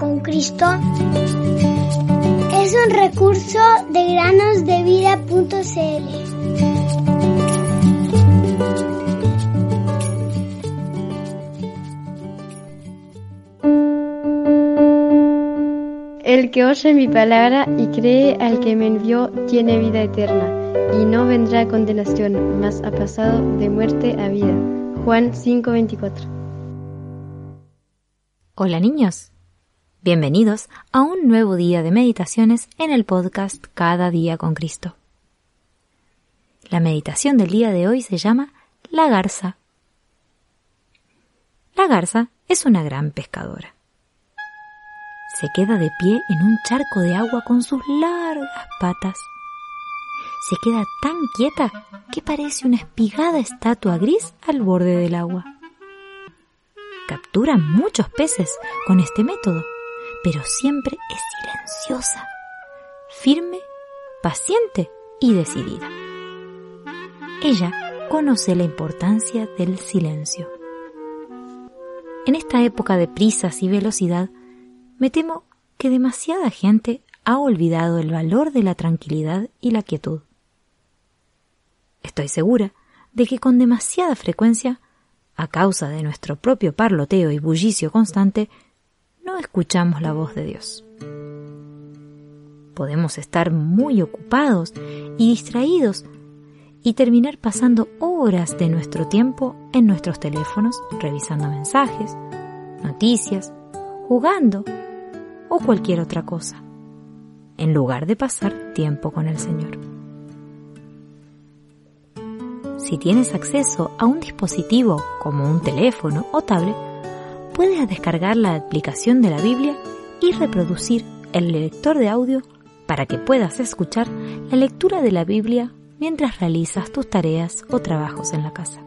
con Cristo es un recurso de granosdevida.cl. El que oye mi palabra y cree al que me envió tiene vida eterna y no vendrá condenación, mas ha pasado de muerte a vida. Juan 5:24 Hola niños, bienvenidos a un nuevo día de meditaciones en el podcast Cada día con Cristo. La meditación del día de hoy se llama La Garza. La garza es una gran pescadora. Se queda de pie en un charco de agua con sus largas patas. Se queda tan quieta que parece una espigada estatua gris al borde del agua captura muchos peces con este método, pero siempre es silenciosa, firme, paciente y decidida. Ella conoce la importancia del silencio. En esta época de prisas y velocidad, me temo que demasiada gente ha olvidado el valor de la tranquilidad y la quietud. Estoy segura de que con demasiada frecuencia a causa de nuestro propio parloteo y bullicio constante, escuchamos la voz de Dios. Podemos estar muy ocupados y distraídos y terminar pasando horas de nuestro tiempo en nuestros teléfonos revisando mensajes, noticias, jugando o cualquier otra cosa, en lugar de pasar tiempo con el Señor. Si tienes acceso a un dispositivo como un teléfono o tablet, puedes descargar la aplicación de la Biblia y reproducir el lector de audio para que puedas escuchar la lectura de la Biblia mientras realizas tus tareas o trabajos en la casa.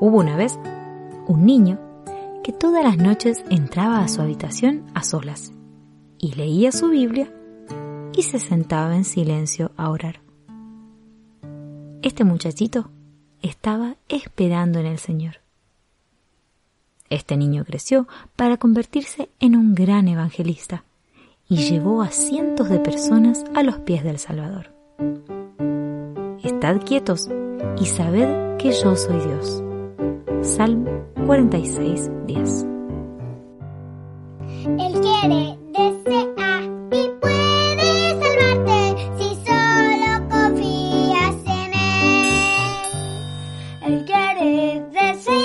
Hubo una vez un niño que todas las noches entraba a su habitación a solas y leía su Biblia y se sentaba en silencio a orar. Este muchachito estaba esperando en el Señor. Este niño creció para convertirse en un gran evangelista y llevó a cientos de personas a los pies del Salvador. Estad quietos y sabed que yo soy Dios. Salmo 46, 10. Él quiere quiere